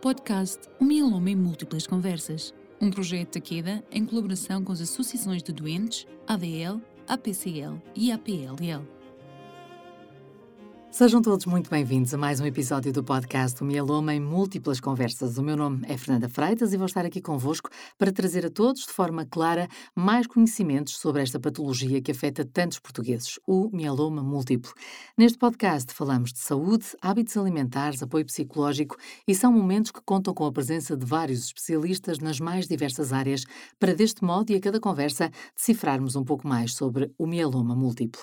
Podcast O Mieloma em Múltiplas Conversas, um projeto da Queda em colaboração com as associações de doentes, ADL, APCL e APLL. Sejam todos muito bem-vindos a mais um episódio do podcast O Mieloma em Múltiplas Conversas. O meu nome é Fernanda Freitas e vou estar aqui convosco para trazer a todos, de forma clara, mais conhecimentos sobre esta patologia que afeta tantos portugueses, o mieloma múltiplo. Neste podcast falamos de saúde, hábitos alimentares, apoio psicológico e são momentos que contam com a presença de vários especialistas nas mais diversas áreas para, deste modo e a cada conversa, decifrarmos um pouco mais sobre o mieloma múltiplo.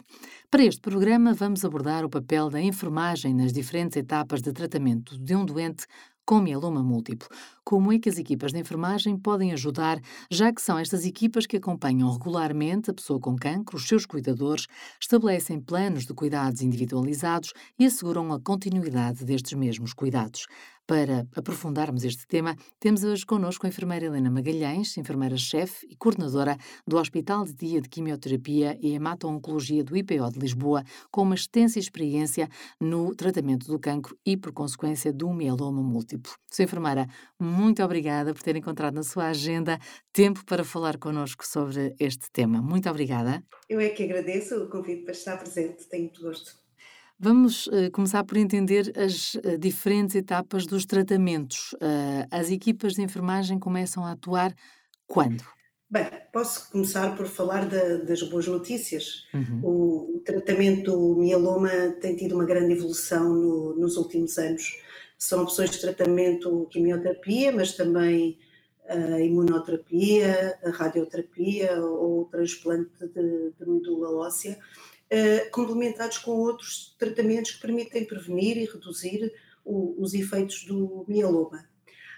Para este programa, vamos abordar o papel da enfermagem nas diferentes etapas de tratamento de um doente com mieloma múltiplo. Como é que as equipas de enfermagem podem ajudar, já que são estas equipas que acompanham regularmente a pessoa com cancro, os seus cuidadores, estabelecem planos de cuidados individualizados e asseguram a continuidade destes mesmos cuidados. Para aprofundarmos este tema, temos hoje connosco a enfermeira Helena Magalhães, enfermeira-chefe e coordenadora do Hospital de Dia de Quimioterapia e Hemato-Oncologia do IPO de Lisboa, com uma extensa experiência no tratamento do cancro e, por consequência, do mieloma múltiplo. Sra. enfermeira, muito obrigada por ter encontrado na sua agenda tempo para falar connosco sobre este tema. Muito obrigada. Eu é que agradeço o convite para estar presente, tenho muito gosto. Vamos uh, começar por entender as uh, diferentes etapas dos tratamentos. Uh, as equipas de enfermagem começam a atuar quando? Bem, posso começar por falar da, das boas notícias. Uhum. O, o, tratamento do mieloma tem tido uma grande evolução no, nos últimos anos. São opções de tratamento quimioterapia, mas também a imunoterapia, a radioterapia ou o transplante de, de medula óssea eh, complementados com outros tratamentos que permitem prevenir e reduzir o, os efeitos do mieloma.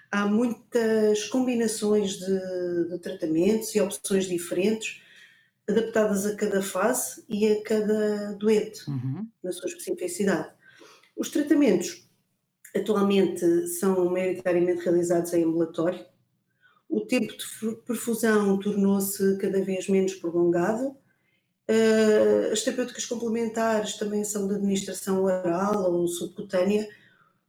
Há muitas combinações de, de tratamentos e opções diferentes adaptadas a cada fase e a cada doente, uhum. na sua especificidade. Os tratamentos atualmente são maioritariamente realizados em ambulatório. O tempo de perfusão tornou-se cada vez menos prolongado Uh, as terapêuticas complementares também são de administração oral ou subcutânea,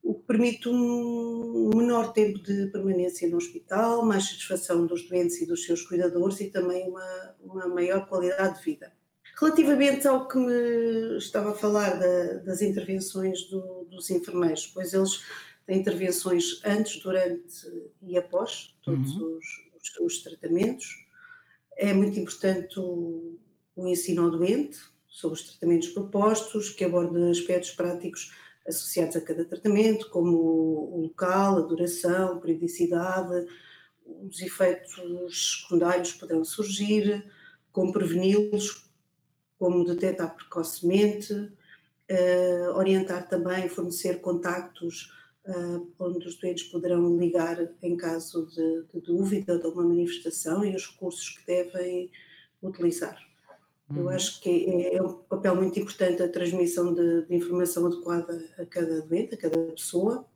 o que permite um menor tempo de permanência no hospital, mais satisfação dos doentes e dos seus cuidadores e também uma, uma maior qualidade de vida. Relativamente ao que me estava a falar da, das intervenções do, dos enfermeiros, pois eles têm intervenções antes, durante e após todos uhum. os, os, os tratamentos. É muito importante o, o ensino ao doente sobre os tratamentos propostos, que aborda aspectos práticos associados a cada tratamento, como o local, a duração, a periodicidade, os efeitos secundários poderão surgir, como preveni-los, como detectar precocemente, uh, orientar também, fornecer contactos uh, onde os doentes poderão ligar em caso de, de dúvida de uma manifestação e os recursos que devem utilizar. Eu uhum. acho que é, é, um papel muito importante a transmissão de, de, informação adequada a cada doente, a cada pessoa,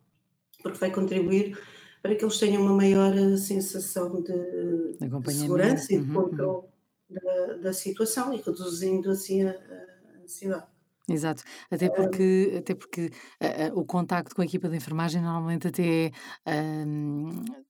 porque vai contribuir para que eles tenham uma maior sensação de, de segurança e de uhum, controle. Da, da, situação e reduzindo assim a, a ansiedade. Exato, até porque, até porque uh, uh, o contacto com a equipa de enfermagem normalmente até é uh,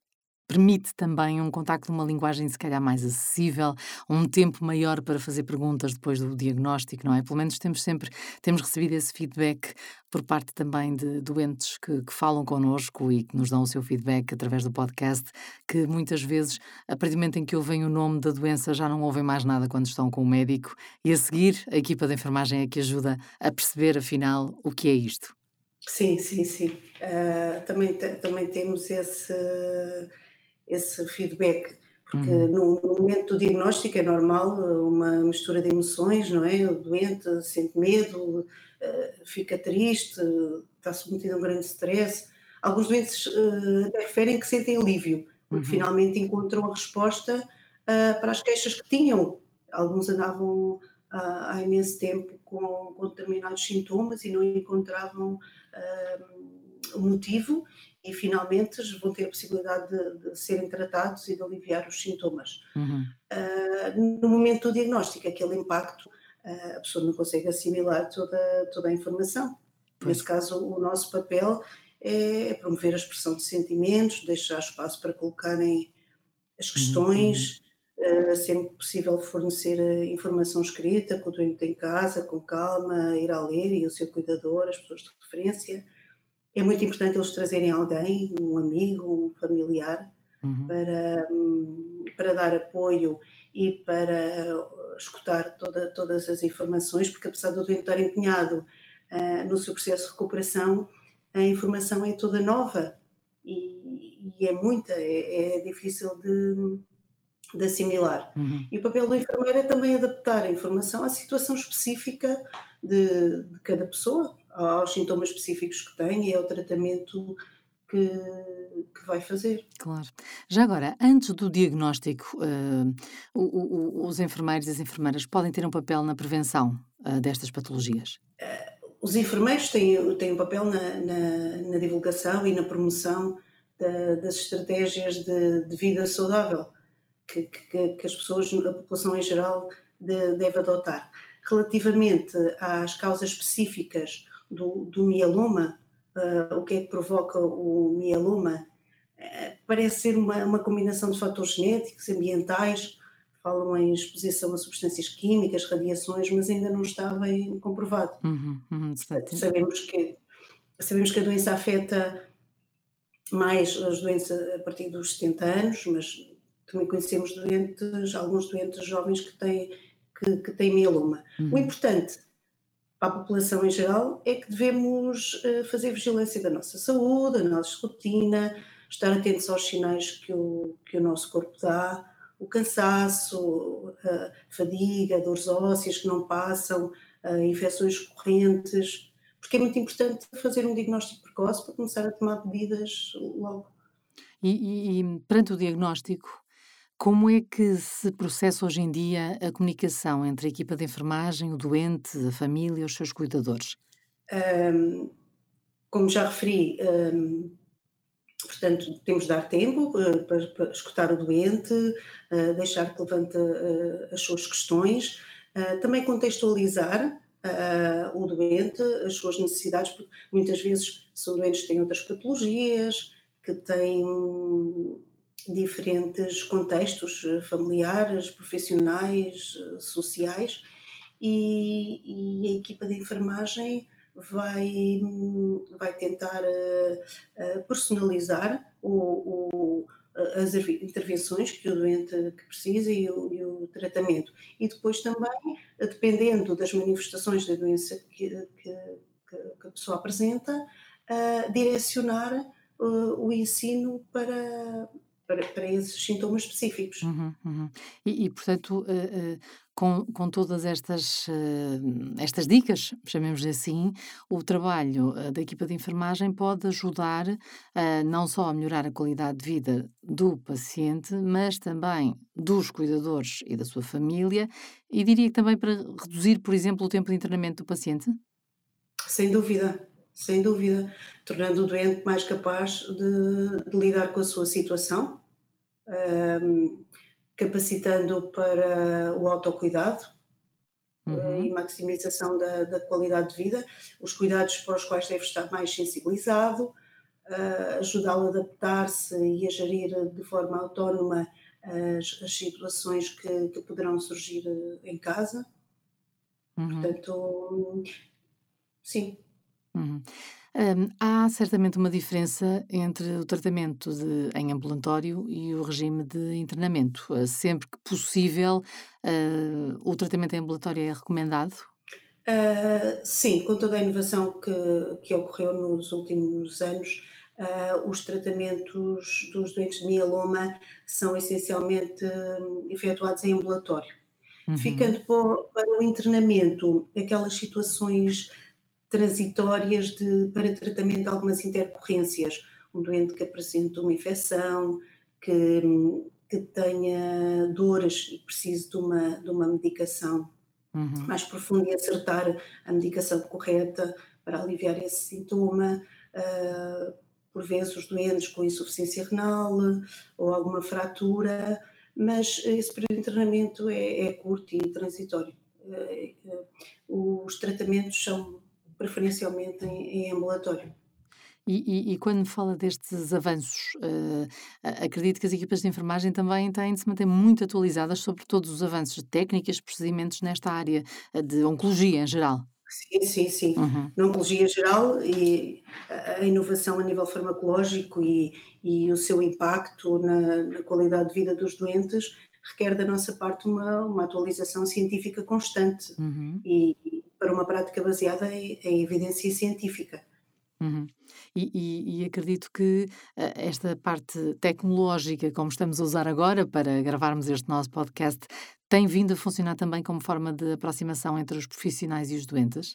permite também um contacto numa linguagem se calhar mais acessível, um tempo maior para fazer perguntas depois do diagnóstico, não é? Pelo menos temos sempre, temos recebido esse feedback por parte também de doentes que, que falam connosco e que nos dão o seu feedback através do podcast, que muitas vezes, a partir do momento em que ouvem o nome da doença, já não ouvem mais nada quando estão com o médico e a seguir a equipa de enfermagem é que ajuda a perceber afinal o que é isto. Sim, sim, sim. Uh, também, também temos esse esse feedback, porque uhum. no, no, momento do diagnóstico é normal uma mistura de emoções, não é? O doente sente medo, uh, fica triste, está submetido a um grande stress. Alguns doentes uh, referem que sentem alívio, porque uhum. finalmente encontram a resposta uh, para as queixas que tinham. Alguns andavam há imenso tempo com, com, determinados sintomas e não encontravam o motivo e finalmente vão ter a possibilidade de, de serem tratados e de aliviar os sintomas. Uhum. Uh, no momento do diagnóstico, aquele impacto, uh, a pessoa não consegue assimilar toda, toda a informação. Pois. Nesse caso, o nosso papel é, é promover a expressão de sentimentos, deixar espaço para colocarem as uhum, questões, uhum. uh, sempre possível fornecer informação escrita com o doente em casa, com calma, ir a ler e o seu cuidador, as pessoas de referência. É muito importante eles trazerem alguém, um amigo, um familiar, uhum. para, hum, para dar apoio e para escutar toda, todas as informações, porque apesar do doente estar empenhado uh, no seu processo de recuperação, a informação é toda nova e, e é muita, é, é difícil de, de assimilar. Uhum. E o papel do enfermeiro é também adaptar a informação à situação específica de, de cada pessoa, aos sintomas específicos que tem e ao tratamento que, que, vai fazer. Claro. Já agora, antes do diagnóstico, uh, o, o, os enfermeiros e as enfermeiras podem ter um papel na prevenção uh, destas patologias? Uh, os enfermeiros têm, têm um papel na, na, na divulgação e na promoção da, das estratégias de, de vida saudável que, que, que, as pessoas, a população em geral, de, deve adotar. Relativamente às causas específicas do, do mieloma, uh, o que é que provoca o mieloma, uh, parece ser uma, uma combinação de fatores genéticos, ambientais, falam em exposição a substâncias químicas, radiações, mas ainda não está bem comprovado. Uhum, uhum, sabemos, que, sabemos que a doença afeta mais as doenças a partir dos 70 anos, mas também conhecemos doentes, alguns doentes jovens que têm, que, que têm mieloma. Uhum. O importante para a população em geral é que devemos eh, fazer vigilância da nossa saúde, a nossa rotina, estar atentos aos sinais que o, que o nosso corpo dá, o cansaço, a fadiga, dores ósseas que não passam, infecções correntes, porque é muito importante fazer um diagnóstico precoce para começar a tomar medidas logo. E, e, e perante o diagnóstico, como é que se processa hoje em dia a comunicação entre a equipa de enfermagem, o doente, a família e os seus cuidadores? Um, como já referi, um, Portanto, temos de dar tempo uh, para, para, escutar o doente, uh, deixar que levante uh, as suas questões, também contextualizar o doente, as suas necessidades, porque muitas vezes são doentes que têm outras patologias, que têm diferentes contextos familiares, profissionais, sociais, e, e a equipa de enfermagem vai, vai tentar uh, personalizar o, o, as intervenções que o doente que precisa e o, e o, tratamento. E depois também, dependendo das manifestações da doença que, que, que a pessoa apresenta, direcionar o ensino para, para, para esses sintomas específicos. Uhum, uhum. E, e, portanto, uh, uh, com, com todas estas, uh, estas dicas, chamemos assim, o trabalho da equipa de enfermagem pode ajudar não só a melhorar a qualidade de vida do paciente, mas também dos cuidadores e da sua família, e diria que também para reduzir, por exemplo, o tempo de internamento do paciente? Sem dúvida, sem dúvida, tornando o doente mais capaz de, de lidar com a sua situação um, capacitando para o autocuidado eh, uhum. e maximização da, da, qualidade de vida, os cuidados para os quais deve estar mais sensibilizado, uh, ajudá-lo a adaptar-se e a gerir de forma autónoma as, as situações que, que, poderão surgir em casa. Uhum. Portanto, sim. Uhum. Há certamente uma diferença entre o tratamento de, em ambulatório e o regime de internamento. Uh, sempre que possível, uh, o tratamento em ambulatório é recomendado? Uh, sim, com toda a inovação que, que ocorreu nos últimos anos, os tratamentos dos doentes de mieloma são essencialmente hum, efetuados em ambulatório. Uhum. Ficando para o internamento, aquelas situações transitórias de, para tratamento de algumas intercorrências. Um doente que apresenta uma infecção, que, que tenha dores e precise de uma, de uma medicação uhum. mais profunda e acertar a medicação correta para aliviar esse sintoma. Uh, por vezes os doentes com insuficiência renal ou alguma fratura, mas esse período de internamento é, é curto e transitório. Uh, uh, os tratamentos são preferencialmente em, em ambulatório. E, e, e, quando fala destes avanços, uh, acredito que as equipas de enfermagem também têm de se manter muito atualizadas sobre todos os avanços de técnicas, procedimentos nesta área de oncologia em geral. Sim, sim, sim. Uhum. Na oncologia geral e a inovação a nível farmacológico e, e o seu impacto na, na, qualidade de vida dos doentes requer da nossa parte uma, uma atualização científica constante uhum. e, para uma prática baseada em, em evidência científica. Uhum. E, e, e, acredito que uh, esta parte tecnológica, como estamos a usar agora para gravarmos este nosso podcast, tem vindo a funcionar também como forma de aproximação entre os profissionais e os doentes?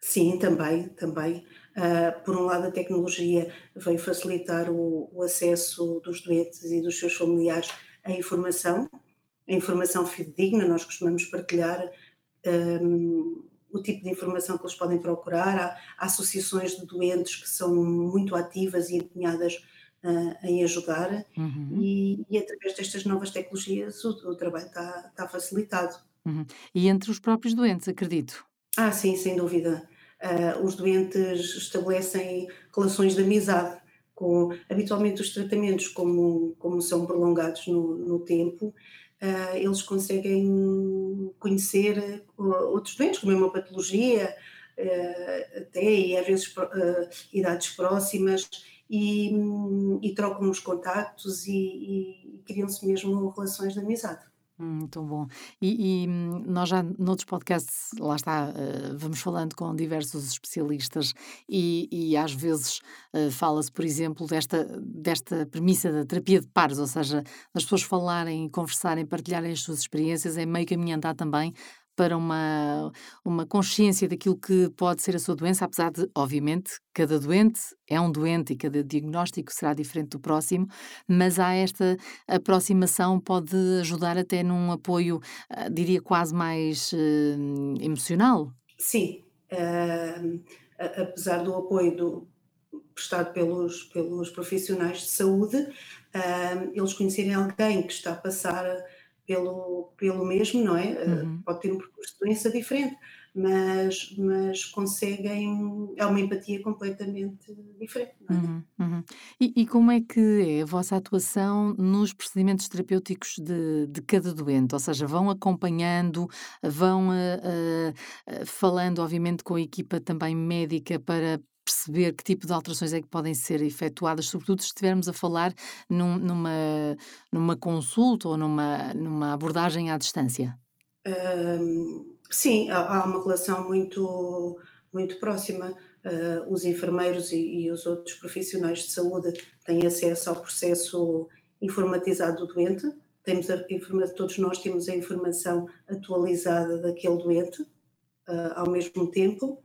Sim, também, também. Uh, por um lado, a tecnologia veio facilitar o, o, acesso dos doentes e dos seus familiares à informação, a informação fidedigna, nós costumamos partilhar um, o tipo de informação que eles podem procurar. Há, associações de doentes que são muito ativas e empenhadas uh, em ajudar, uhum. e, e, através destas novas tecnologias o, o trabalho está, está facilitado. Uhum. E entre os próprios doentes, acredito? Ah, sim, sem dúvida. Uh, os doentes estabelecem relações de amizade. Com, habitualmente os tratamentos, como, como são prolongados no, no tempo, uh, eles conseguem conhecer outros doentes com a mesma patologia, uh, até e às vezes idades próximas, e, e trocam os contactos e, e criam-se mesmo relações de amizade. Muito bom. E, e, nós já noutros podcasts, lá está, uh, vamos falando com diversos especialistas e, e às vezes uh, fala-se, por exemplo, desta, desta premissa da terapia de pares, ou seja, das pessoas falarem, conversarem, partilharem as suas experiências, é meio caminho andar também para uma, uma consciência daquilo que pode ser a sua doença, apesar de, obviamente, cada doente é um doente e cada diagnóstico será diferente do próximo, mas há esta aproximação, pode ajudar até num apoio, uh, diria, quase mais uh, emocional. Sim, uh, apesar do apoio do, prestado pelos, pelos profissionais de saúde, eles conhecerem alguém que está a passar pelo, pelo mesmo, não é? Eh, uhum. Pode ter um percurso de doença diferente, mas, mas conseguem. É uma empatia completamente diferente. É? Uhum, uhum. E, e, como é que é a vossa atuação nos procedimentos terapêuticos de, de cada doente? Ou seja, vão acompanhando, vão uh, uh, falando, obviamente, com a equipa também médica para perceber que tipo de alterações é que podem ser efetuadas, sobretudo se estivermos a falar num, numa, numa consulta ou numa, numa abordagem à distância? sim, há, há, uma relação muito, muito próxima. Uh, os enfermeiros e, e, os outros profissionais de saúde têm acesso ao processo informatizado do doente. Temos a, todos nós temos a informação atualizada daquele doente uh, ao mesmo tempo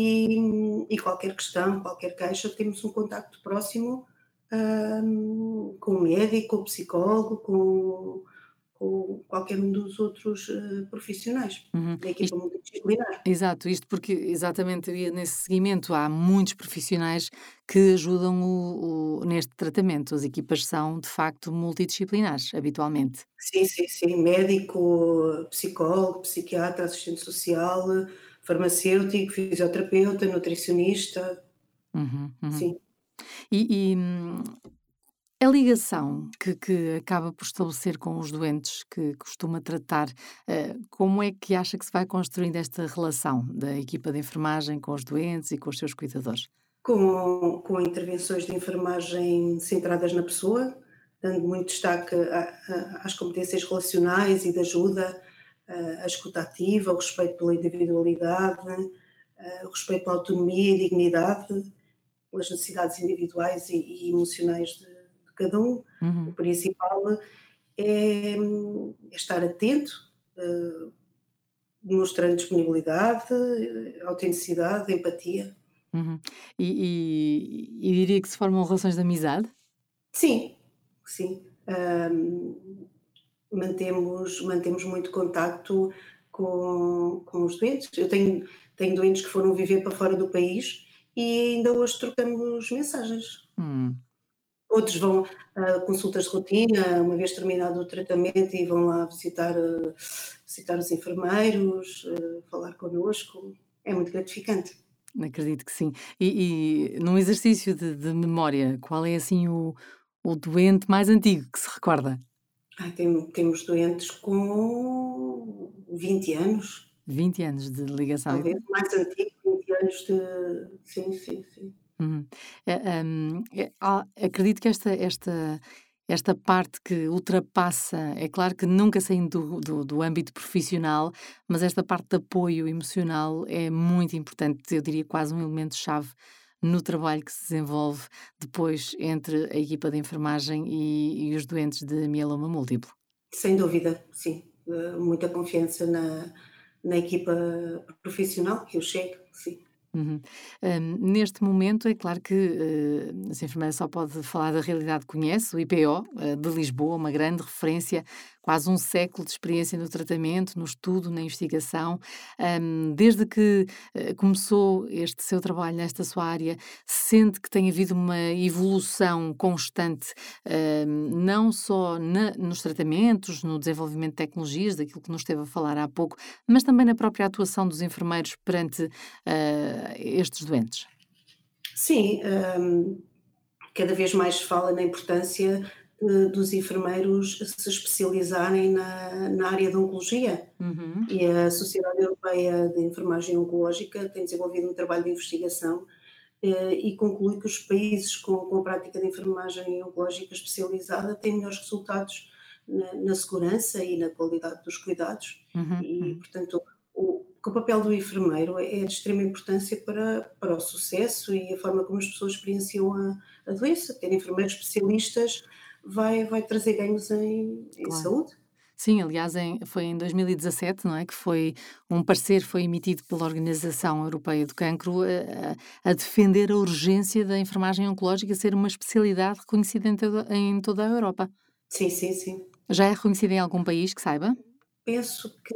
e, e, qualquer questão, qualquer queixa, temos um contacto próximo um, com o médico, com o psicólogo, com, com qualquer um dos outros uh, profissionais uhum. da equipa isto, multidisciplinar. Exato, isto porque exatamente nesse seguimento há muitos profissionais que ajudam o, o, neste tratamento. As equipas são de facto multidisciplinares, habitualmente. Sim, sim, sim. Médico, psicólogo, psiquiatra, assistente social farmacêutico, fisioterapeuta, nutricionista. Uhum, uhum. Sim. E, e, a ligação que, que acaba por estabelecer com os doentes que costuma tratar, uh, como é que acha que se vai construindo esta relação da equipa de enfermagem com os doentes e com os seus cuidadores? Com, com intervenções de enfermagem centradas na pessoa, dando muito destaque a, a, às competências relacionais e de ajuda, a escuta ativa, o respeito pela individualidade, o respeito pela autonomia e dignidade, pelas necessidades individuais e, e emocionais de, de, cada um. Uhum. O principal é, é estar atento, uh, mostrando disponibilidade, autenticidade, empatia. Uhum. E, e, e, diria que se formam relações de amizade? Sim, sim. Um, mantemos, mantemos muito contacto com, com os doentes. Eu tenho, tenho doentes que foram viver para fora do país e ainda hoje trocamos mensagens. Hum. Outros vão a consultas de rotina, uma vez terminado o tratamento, e vão lá visitar, visitar os enfermeiros, falar connosco. É muito gratificante. Acredito que sim. E, e num exercício de, de memória, qual é assim o, o doente mais antigo que se recorda? Ai, tem, temos doentes com 20 anos. 20 anos de ligação. Talvez mais antigo, 20 anos de. Sim, sim, sim. Uhum. É, um, é, acredito que esta, esta, esta parte que ultrapassa, é claro que nunca saindo do, do, do, âmbito profissional, mas esta parte de apoio emocional é muito importante, eu diria quase um elemento-chave no trabalho que se desenvolve depois entre a equipa de enfermagem e, e os doentes de mieloma múltiplo. Sem dúvida, sim. Uh, muita confiança na, na equipa profissional que eu chego, sim. Uhum. neste momento, é claro que uh, a enfermeira só pode falar da realidade que conhece, o IPO uh, de Lisboa, uma grande referência quase um século de experiência no tratamento, no estudo, na investigação. Um, desde que uh, começou este seu trabalho nesta sua área, sente que tem havido uma evolução constante, não só na, nos tratamentos, no desenvolvimento de tecnologias, daquilo que nos esteve a falar há pouco, mas também na própria atuação dos enfermeiros perante uh, estes doentes? Sim, um, cada vez mais se fala na importância dos enfermeiros se especializarem na, na área da oncologia. Uhum. E a Sociedade Europeia de Enfermagem Oncológica tem desenvolvido um trabalho de investigação eh, e conclui que os países com, com a prática de enfermagem oncológica especializada têm melhores resultados na, na segurança e na qualidade dos cuidados. Uhum. E, uhum. portanto, o, o papel do enfermeiro é de extrema importância para, para o sucesso e a forma como as pessoas experienciam a, a doença. Ter enfermeiros especialistas vai, vai trazer ganhos em, em claro. saúde. Sim, aliás, em, foi em 2017, não é? Que foi um parecer foi emitido pela Organização Europeia do Cancro a, a defender a urgência da enfermagem oncológica ser uma especialidade reconhecida em toda, em toda a Europa. Sim, sim, sim. Já é reconhecida em algum país que saiba? Penso que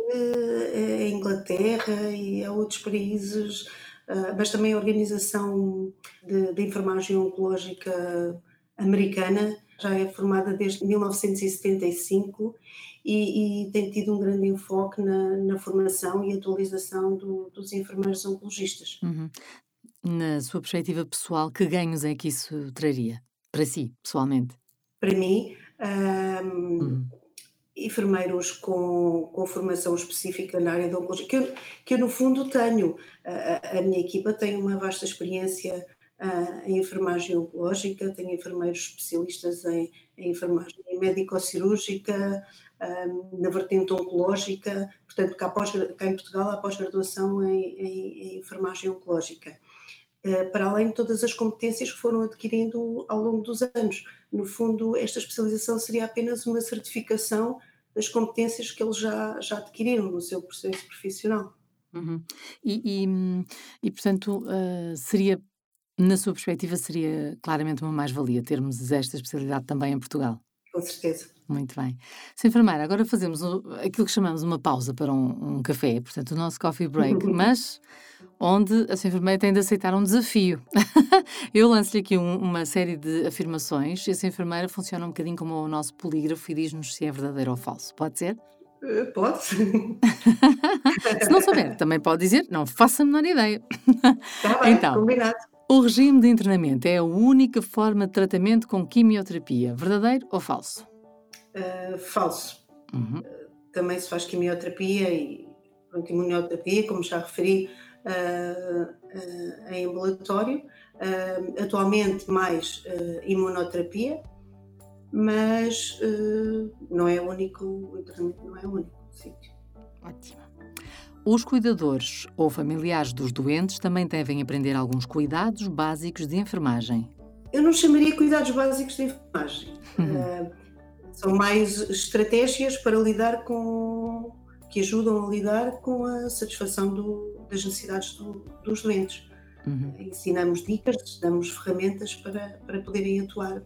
a Inglaterra e a outros países, ah, mas também a Organização de, de Enfermagem Oncológica Americana já é formada desde 1975 e, e tem tido um grande enfoque na, na formação e atualização do, dos enfermeiros oncologistas. Uhum. Na sua perspectiva pessoal, que ganhos é que isso traria para si, pessoalmente? Para mim, um, uhum. enfermeiros com, com formação específica na área da oncologia, que eu, que eu no fundo tenho. A, a minha equipa tem uma vasta experiência uh, em enfermagem oncológica, tenho enfermeiros especialistas em, em enfermagem médico-cirúrgica, um, na vertente oncológica, portanto, cá, após, cá em Portugal há pós-graduação em, em, em, enfermagem oncológica. Uh, para além de todas as competências que foram adquirindo ao longo dos anos. No fundo, esta especialização seria apenas uma certificação das competências que eles já, já adquiriram no seu processo profissional. Uhum. E, e, e, portanto, uh, seria na sua perspectiva, seria claramente uma mais-valia termos esta especialidade também em Portugal. Com certeza. Muito bem. Sra. Enfermeira, agora fazemos aquilo que chamamos uma pausa para um, um café, portanto, o nosso coffee break, mas onde a Sra. Enfermeira tem de aceitar um desafio. Eu lanço-lhe aqui um, uma série de afirmações e a Sra. Enfermeira funciona um bocadinho como o nosso polígrafo e diz-nos se é verdadeiro ou falso. Pode ser? Eh, pode. se não souber, também pode dizer, não faça a menor ideia. Está bem, então, combinado. O regime de internamento é a única forma de tratamento com quimioterapia, verdadeiro ou falso? Uh, falso. Uhum. Uh, também se faz quimioterapia e pronto, imunoterapia, como já referi, uh, em ambulatório. atualmente mais imunoterapia, mas não é o único, internamento não é o único sítio. Ótimo. Os cuidadores ou familiares dos doentes também devem aprender alguns cuidados básicos de enfermagem. Eu não chamaria cuidados básicos de enfermagem. uh, são mais estratégias para lidar com. que ajudam a lidar com a satisfação do, das necessidades do, dos doentes. Uhum. Ensinamos dicas, damos ferramentas para, para poderem atuar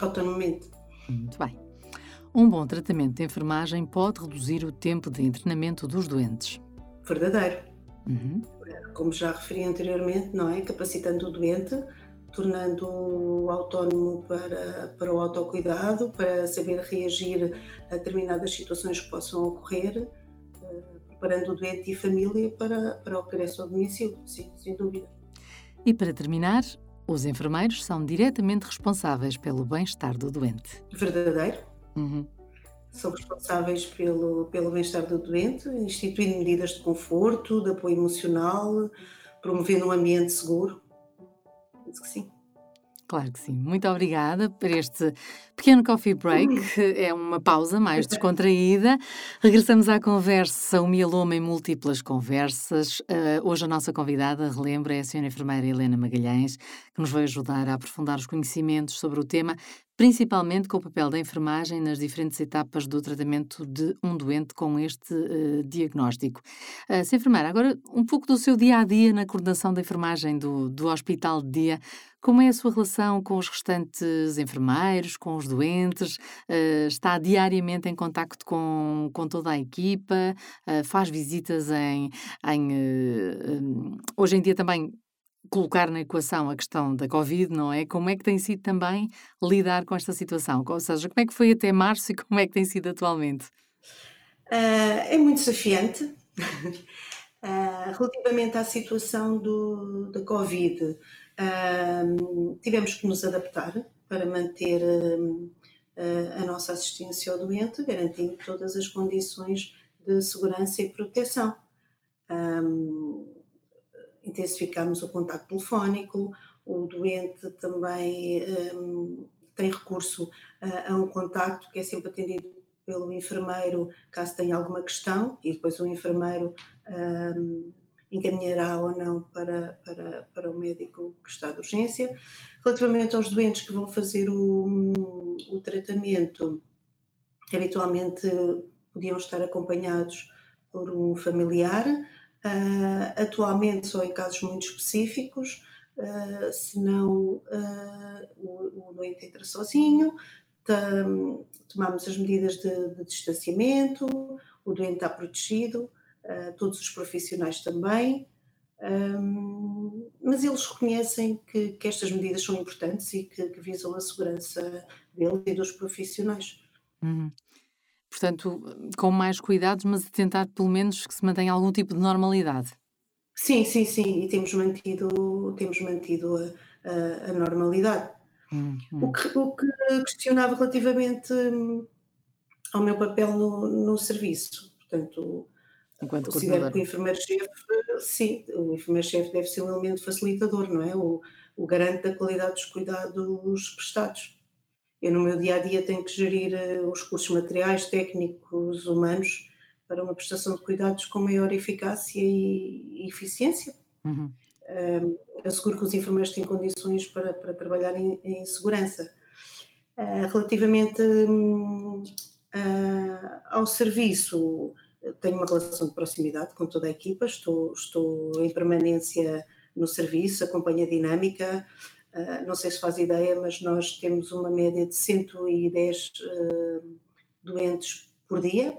autonomamente. Muito bem. Um bom tratamento de enfermagem pode reduzir o tempo de internamento dos doentes. Verdadeiro. Uhum. Como já referi anteriormente, não é? Capacitando o doente, tornando-o autónomo para, para o autocuidado, para saber reagir a determinadas situações que possam ocorrer, eh, preparando o doente e a família para, para o regresso ao domicílio, sim, sem dúvida. E para terminar, os enfermeiros são diretamente responsáveis pelo bem-estar do doente. Verdadeiro. Uhum. São responsáveis pelo, pelo bem-estar do doente, instituindo medidas de conforto, de apoio emocional, promovendo um ambiente seguro. Penso que sim. Claro que sim. Muito obrigada por este pequeno coffee break. É uma pausa mais descontraída. Regressamos à conversa, o mieloma em múltiplas conversas. Uh, hoje a nossa convidada, relembra, é a senhora enfermeira Helena Magalhães, que nos vai ajudar a aprofundar os conhecimentos sobre o tema, principalmente com o papel da enfermagem nas diferentes etapas do tratamento de um doente com este uh, diagnóstico. Uh. Enfermeira, agora um pouco do seu dia a dia na coordenação da enfermagem do, do hospital de dia. Como é a sua relação com os restantes enfermeiros, com os doentes? Uh, está diariamente em contacto com, com toda a equipa? Uh, faz visitas em. em uh, hoje em dia também colocar na equação a questão da Covid, não é? Como é que tem sido também lidar com esta situação? Ou seja, como é que foi até março e como é que tem sido atualmente? Uh, é muito desafiante. uh, relativamente à situação do, da Covid, uh, tivemos que nos adaptar para manter a nossa assistência ao doente, garantindo todas as condições de segurança e proteção. Intensificamos o contato telefónico, o doente também um, tem recurso a, a, um contacto que é sempre atendido pelo enfermeiro caso tenha alguma questão e depois o enfermeiro um, encaminhará ou não para, para, para o médico que está de urgência. Relativamente aos doentes que vão fazer o, o tratamento, habitualmente podiam estar acompanhados por um familiar, Uh, atualmente só em casos muito específicos, uh, senão uh, o, o doente entra sozinho, tomamos as medidas de, de, distanciamento, o doente está protegido, uh, todos os profissionais também, um, mas eles reconhecem que, que, estas medidas são importantes e que, que visam a segurança deles e dos profissionais. Uhum. Portanto, com mais cuidados, mas tentar pelo menos que se mantenha algum tipo de normalidade. Sim, sim, sim, e temos mantido, temos mantido a, a, a normalidade. Hum, hum. O, que, o que questionava relativamente hum, ao meu papel no, no serviço. Portanto, Enquanto considero que o enfermeiro-chefe, sim, o enfermeiro-chefe deve ser um elemento facilitador, não é? O, o garante da qualidade dos cuidados prestados. Eu, no meu dia a dia, tenho que gerir eh, os recursos materiais, técnicos, humanos, para uma prestação de cuidados com maior eficácia e, eficiência. Uhum. Um, asseguro que os enfermeiros têm condições para, para trabalhar em, em segurança. Uh, relativamente uh, ao serviço, tenho uma relação de proximidade com toda a equipa, estou, estou em permanência no serviço, acompanho a dinâmica, Uh, não sei se faz ideia, mas nós temos uma média de 110 uh, doentes por dia.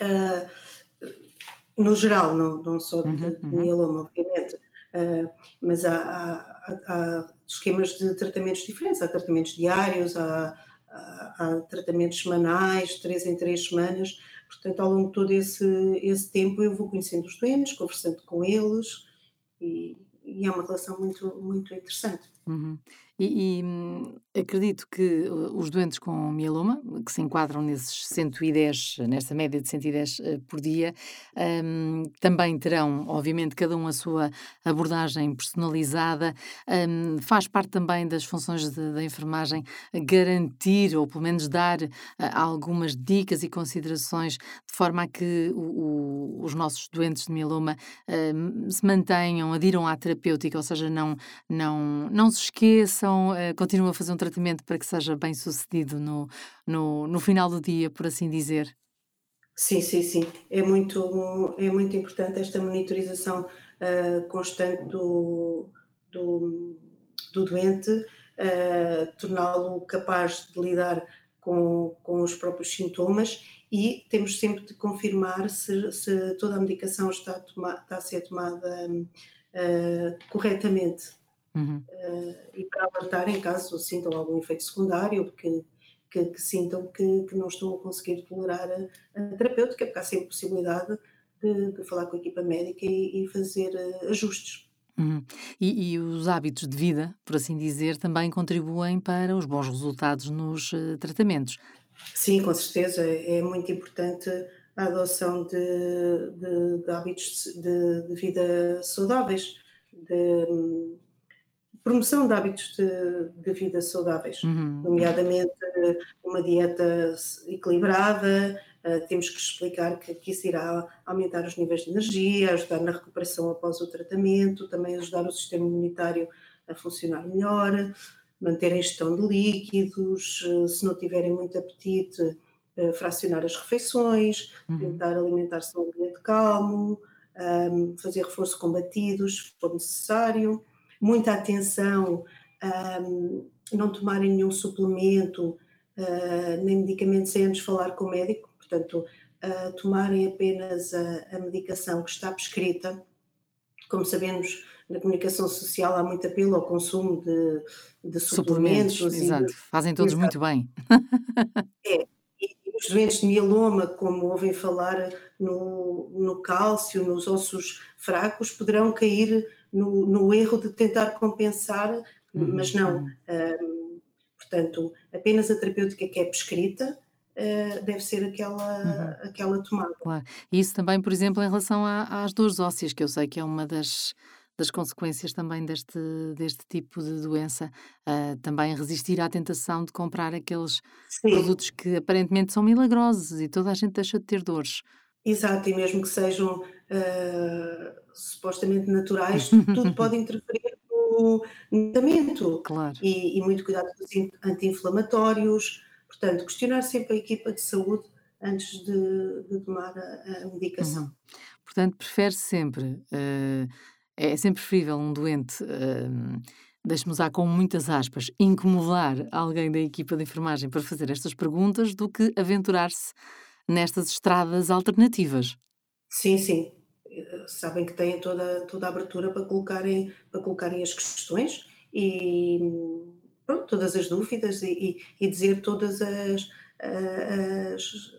Uh, no geral, não, não só de, uhum, de uhum. mieloma, obviamente, mas há, há, há, esquemas de tratamentos diferentes. Há tratamentos diários, há, há, há tratamentos semanais, três em três semanas. Portanto, ao longo de todo esse, esse tempo, eu vou conhecendo os doentes, conversando com eles e, e é uma relação muito, muito interessante. Uhum. E, e acredito que uh, os doentes com mieloma, que se enquadram nesses 110, nesta média de 110 uh, por dia, um, também terão, obviamente, cada um a sua abordagem personalizada. Um, faz parte também das funções da enfermagem garantir, ou pelo menos dar uh, algumas dicas e considerações de forma a que o, o, os nossos doentes de mieloma se mantenham, adiram à terapêutica, ou seja, não, não, não se esqueçam, uh, continuam a fazer um tratamento para que seja bem sucedido no, no, no final do dia, por assim dizer? Sim, sim, sim. É muito, é muito importante esta monitorização uh, constante do, do, do doente, uh, torná-lo capaz de lidar com, com os próprios sintomas e temos sempre de confirmar se, se toda a medicação está a, toma, está a ser tomada uh, corretamente. Uhum. Uh, e para alertar em caso sintam algum efeito secundário, que, que, que sintam que, que, não estão a conseguir tolerar a, a terapêutica, porque há sempre possibilidade de, de falar com a equipa médica e, e fazer ajustes. Uhum. E, e, os hábitos de vida, por assim dizer, também contribuem para os bons resultados nos uh, tratamentos. Sim, com certeza. É muito importante a adoção de, de, de hábitos de, de, vida saudáveis, de promoção de hábitos de, vida saudáveis, uhum. nomeadamente uma dieta equilibrada, Uh, temos que explicar que, que isso irá aumentar os níveis de energia, ajudar na recuperação após o tratamento, também ajudar o sistema imunitário a funcionar melhor, manter a ingestão de líquidos, uh, se não tiverem muito apetite, uh, fracionar as refeições, uhum. tentar alimentar-se num ambiente calmo, um, fazer reforço com batidos, se for necessário, muita atenção, um, não tomarem nenhum suplemento, nem medicamentos sem antes falar com o médico, portanto, a tomarem apenas a, a medicação que está prescrita. Como sabemos, na comunicação social há muito apelo ao consumo de, de suplementos. suplementos exato, de... fazem todos exato. muito bem. É, os doentes de mieloma, como ouvem falar no, no cálcio, nos ossos fracos, poderão cair no, no erro de tentar compensar, uhum. mas não. Um, portanto, apenas a terapêutica que é prescrita uh, deve ser aquela, uhum. aquela tomada. Claro. Isso também, por exemplo, em relação a, às dores ósseas, que eu sei que é uma das, das consequências também deste, deste tipo de doença, uh, também resistir à tentação de comprar aqueles Sim. produtos que aparentemente são milagrosos e toda a gente deixa de ter dores. Exato, e mesmo que sejam uh, supostamente naturais, tudo pode interferir no tratamento. Claro. E, e muito cuidado com os anti-inflamatórios, Portanto, questionar sempre a equipa de saúde antes de, de tomar a, a medicação. Uhum. Portanto, prefere sempre, uh, é sempre preferível um doente, uh, deixe-me usar com muitas aspas, incomodar alguém da equipa de enfermagem para fazer estas perguntas do que aventurar-se nestas estradas alternativas. Sim, sim. Sabem que têm toda, toda a abertura para colocarem, para colocarem as questões e pronto, todas as dúvidas e, e, e dizer todas as, as,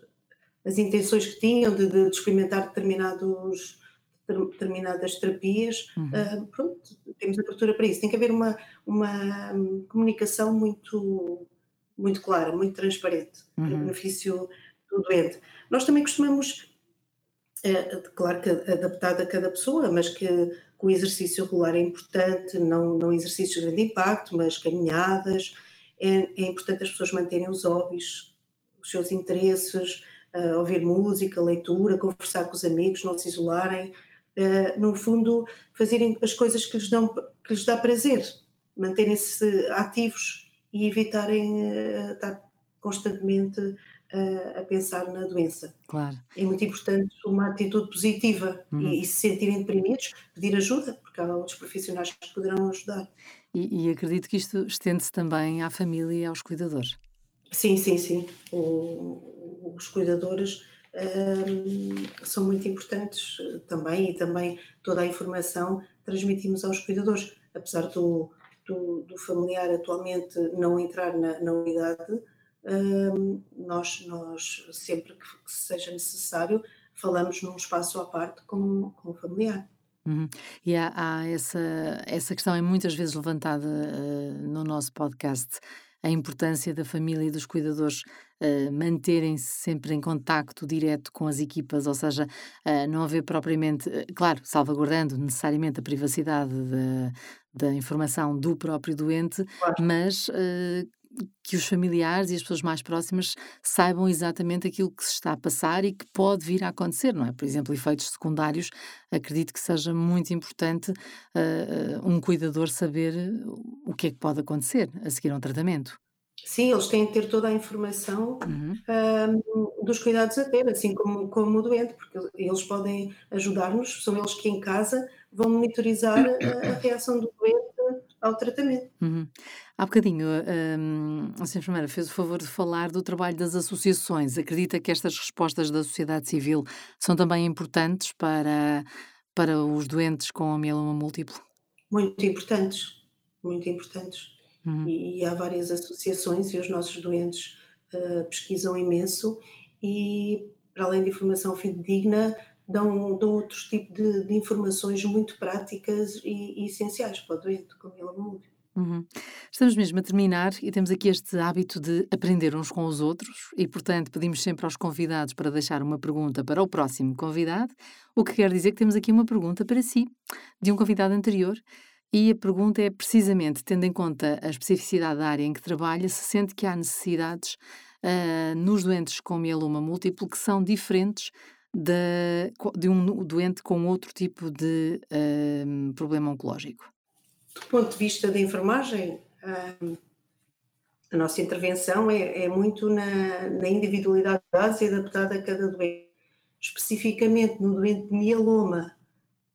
as, intenções que tinham de, de experimentar determinados, determinadas terapias. Uhum. Uh, pronto, temos abertura para isso. Tem que haver uma, uma comunicação muito, muito clara, muito transparente, uhum. para benefício do doente. Nós também costumamos, é, claro que adaptado a cada pessoa, mas que o exercício regular é importante, não, não exercícios de grande impacto, mas caminhadas. É, é importante as pessoas manterem os hobbies, os seus interesses, uh, ouvir música, leitura, conversar com os amigos, não se isolarem. Uh, no fundo, fazerem as coisas que lhes, dão, que lhes dá prazer, manterem-se ativos e evitarem uh, estar constantemente a, a, pensar na doença. Claro. É muito importante uma atitude positiva uhum. e, e, se sentirem deprimidos, pedir ajuda, porque há outros profissionais que poderão ajudar. E, e acredito que isto estende-se também à família e aos cuidadores. Sim, sim, sim. O, os cuidadores um, são muito importantes também e também toda a informação transmitimos aos cuidadores. Apesar do, do, do familiar atualmente não entrar na, na unidade, nós, nós, sempre que seja necessário, falamos num espaço à parte com, com o familiar. Uhum. E há, há, essa, essa questão é muitas vezes levantada uh, no nosso podcast, a importância da família e dos cuidadores uh, manterem-se sempre em contacto direto com as equipas, ou seja, uh, não haver propriamente, claro, salvaguardando necessariamente a privacidade da, da informação do próprio doente, claro. mas que os familiares e as pessoas mais próximas saibam exatamente aquilo que se está a passar e que pode vir a acontecer, não é? Por exemplo, efeitos secundários, acredito que seja muito importante uh, um cuidador saber o que é que pode acontecer a seguir a um tratamento. Sim, eles têm que ter toda a informação uhum. um, dos cuidados a ter, assim como, como o doente, porque eles podem ajudar-nos, são eles que em casa vão monitorizar a, a reação do doente ao tratamento. Uhum. Há bocadinho, um, a Sra. Enfermeira fez o favor de falar do trabalho das associações. Acredita que estas respostas da sociedade civil são também importantes para, para os doentes com mieloma múltiplo? Muito importantes, muito importantes. Uhum. E, e, há várias associações e os nossos doentes uh, pesquisam imenso e, para além de informação fidedigna, dão, dão outros tipos de, de informações muito práticas e, e, essenciais para o doente com mieloma múltiplo. Uhum. Estamos mesmo a terminar e temos aqui este hábito de aprender uns com os outros e, portanto, pedimos sempre aos convidados para deixar uma pergunta para o próximo convidado, o que quer dizer que temos aqui uma pergunta para si, de um convidado anterior. E a pergunta é precisamente, tendo em conta a especificidade da área em que trabalha, se sente que há necessidades uh, nos doentes com mieloma múltiplo que são diferentes de, de um doente com outro tipo de uh, problema oncológico? Do ponto de vista da enfermagem, uh, a nossa intervenção é, é muito na, na, individualidade e adaptada a cada doente. Especificamente no doente de mieloma,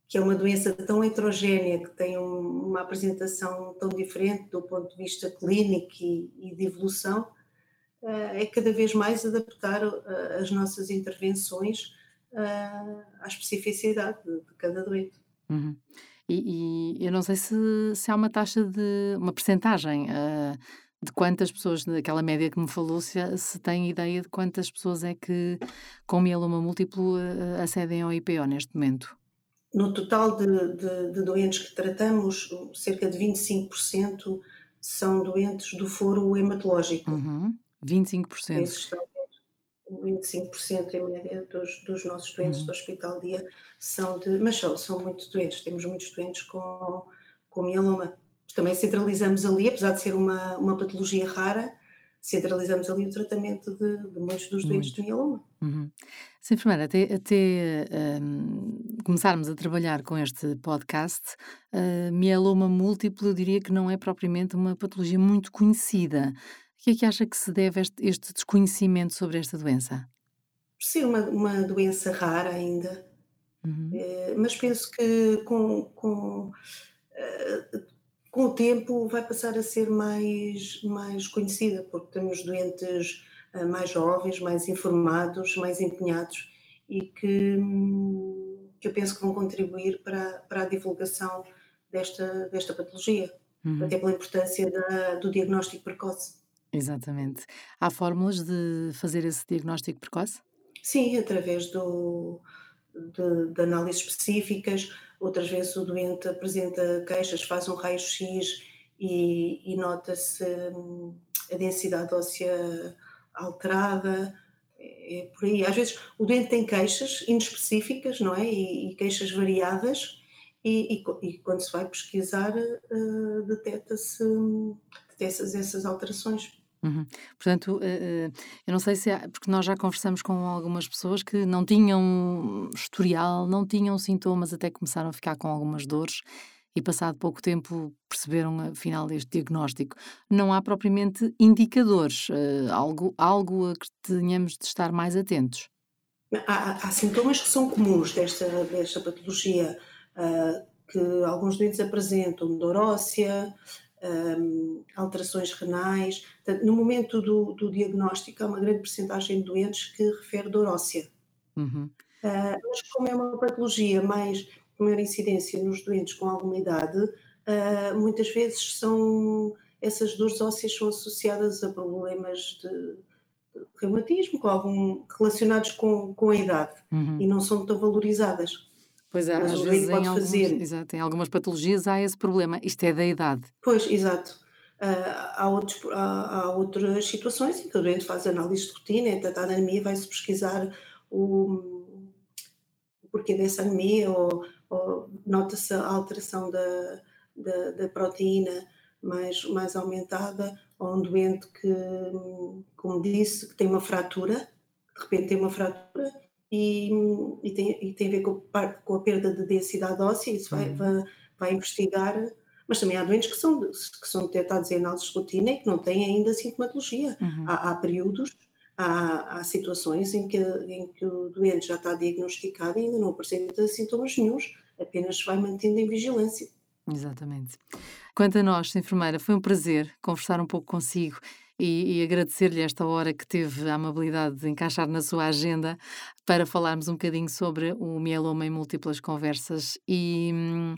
que é uma doença tão heterogénea, que tem um, uma apresentação tão diferente do ponto de vista clínico e, e de evolução, é cada vez mais adaptar as nossas intervenções à especificidade de, cada doente. Uhum. E, e, eu não sei se, se há uma taxa de uma percentagem uh, de quantas pessoas, daquela média que me falou, se, se tem ideia de quantas pessoas é que com mieloma múltiplo uh, acedem ao IPO neste momento. No total de, de, de doentes que tratamos, cerca de 25% são doentes do foro hematológico. Uhum. 25%. Esses estão 25% em média dos, dos nossos doentes uhum. do hospital dia são de, mas são, são muitos doentes, temos muitos doentes com, com mieloma. Também centralizamos ali, apesar de ser uma, uma patologia rara, centralizamos ali o tratamento de, de muitos dos doentes de mieloma. Uhum. Sim, enfermeira, até, até um, começarmos a trabalhar com este podcast, uh, mieloma múltiplo eu diria que não é propriamente uma patologia muito conhecida. O que é que acha que se deve este, este desconhecimento sobre esta doença? Por ser uma, uma doença rara ainda, uhum. é, mas penso que com, com, uh, com o tempo vai passar a ser mais, mais conhecida, porque temos doentes uh, mais jovens, mais informados, mais empenhados e que, que eu penso que vão contribuir para, para a divulgação desta, desta patologia, uhum. até pela importância da, do diagnóstico precoce. Exatamente. Há fórmulas de fazer esse diagnóstico precoce? Sim, através do, de, de análises específicas. Outras vezes o doente apresenta queixas, faz um raio-x e, e nota-se hum, a densidade óssea alterada. É, é por aí. Às vezes o doente tem queixas inespecíficas, não é? E, e queixas variadas, e, e, e, quando se vai pesquisar, uh, detecta-se detecta essas alterações. Uhum. Portanto, uh, eu não sei se há, porque nós já conversamos com algumas pessoas que não tinham historial, não tinham sintomas, até começaram a ficar com algumas dores e passado pouco tempo perceberam afinal este diagnóstico. Não há propriamente indicadores, uh, algo, algo a que tenhamos de estar mais atentos. Há, há sintomas que são comuns desta, desta patologia, uh, que alguns doentes apresentam, óssea, um, alterações renais. Portanto, no momento do, do, diagnóstico, há uma grande percentagem de doentes que refere dor óssea. Uhum. Uh, mas como é uma patologia mais maior incidência nos doentes com alguma idade, uh, muitas vezes são essas dores ósseas são associadas a problemas de, de reumatismo, com algum, relacionados com, com a idade uhum. e não são tão valorizadas. Pois Mas às vezes pode em, alguns, fazer. Exato, em algumas patologias há esse problema. Isto é da idade. Pois, exato. Uh, há, outros, há, há, outras situações em que o doente faz análise de rotina, é tratada anemia, vai-se pesquisar o, o, porquê dessa anemia, ou, ou nota-se a alteração da, da, da, proteína mais, mais aumentada, ou um doente que, como disse, que tem uma fratura, de repente tem uma fratura e, e, tem, e tem a ver com, com, a perda de densidade óssea, isso vai, uhum. vai, vai, investigar, mas também há doentes que são, que são detectados em análises de rotina e que não têm ainda sintomatologia. Uhum. Há, há, períodos, há, há, situações em que, em que o doente já está diagnosticado e ainda não apresenta sintomas nenhums, apenas vai mantendo em vigilância. Exatamente. Quanto a nós, enfermeira, foi um prazer conversar um pouco consigo e, e agradecer-lhe esta hora que teve a amabilidade de encaixar na sua agenda para falarmos um bocadinho sobre o mieloma em múltiplas conversas. E hum,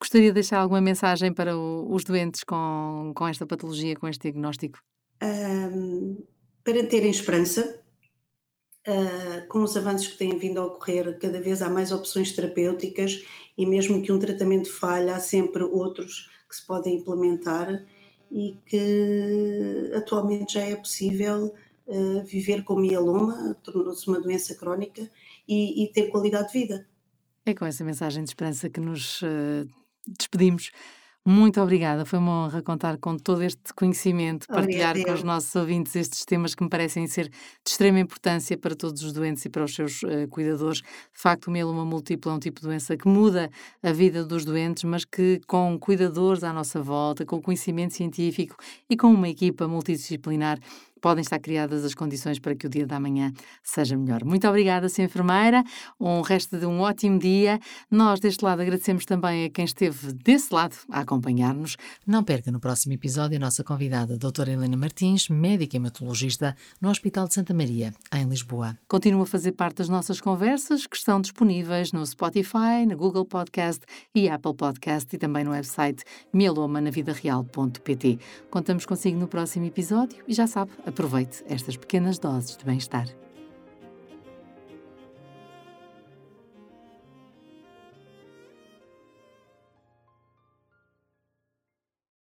gostaria de deixar alguma mensagem para o, os doentes com, com esta patologia, com este diagnóstico? Um, para terem esperança, uh, com os avanços que têm vindo a ocorrer, cada vez há mais opções terapêuticas e mesmo que um tratamento falhe, há sempre outros que se podem implementar e que atualmente já é possível uh, viver com mieloma, tornou-se uma doença crónica e, e, ter qualidade de vida. É com essa mensagem de esperança que nos uh, despedimos. Muito obrigada, foi uma honra contar com todo este conhecimento, partilhar com os nossos ouvintes estes temas que me parecem ser de extrema importância para todos os doentes e para os seus uh, cuidadores. De facto, o mieloma múltiplo é um tipo de doença que muda a vida dos doentes, mas que com cuidadores à nossa volta, com conhecimento científico e com uma equipa multidisciplinar, podem estar criadas as condições para que o dia da manhã seja melhor. Muito obrigada, Sra. Enfermeira. Um resto de um ótimo dia. Nós, deste lado, agradecemos também a quem esteve desse lado a acompanhar-nos. Não perca no próximo episódio a nossa convidada, a doutora Helena Martins, médica hematologista no Hospital de Santa Maria, em Lisboa. Continua a fazer parte das nossas conversas, que estão disponíveis no Spotify, na Google Podcast e Apple Podcast e também no website mielomanavidareal.pt. Contamos consigo no próximo episódio e já sabe, Aproveite estas pequenas doses de bem-estar.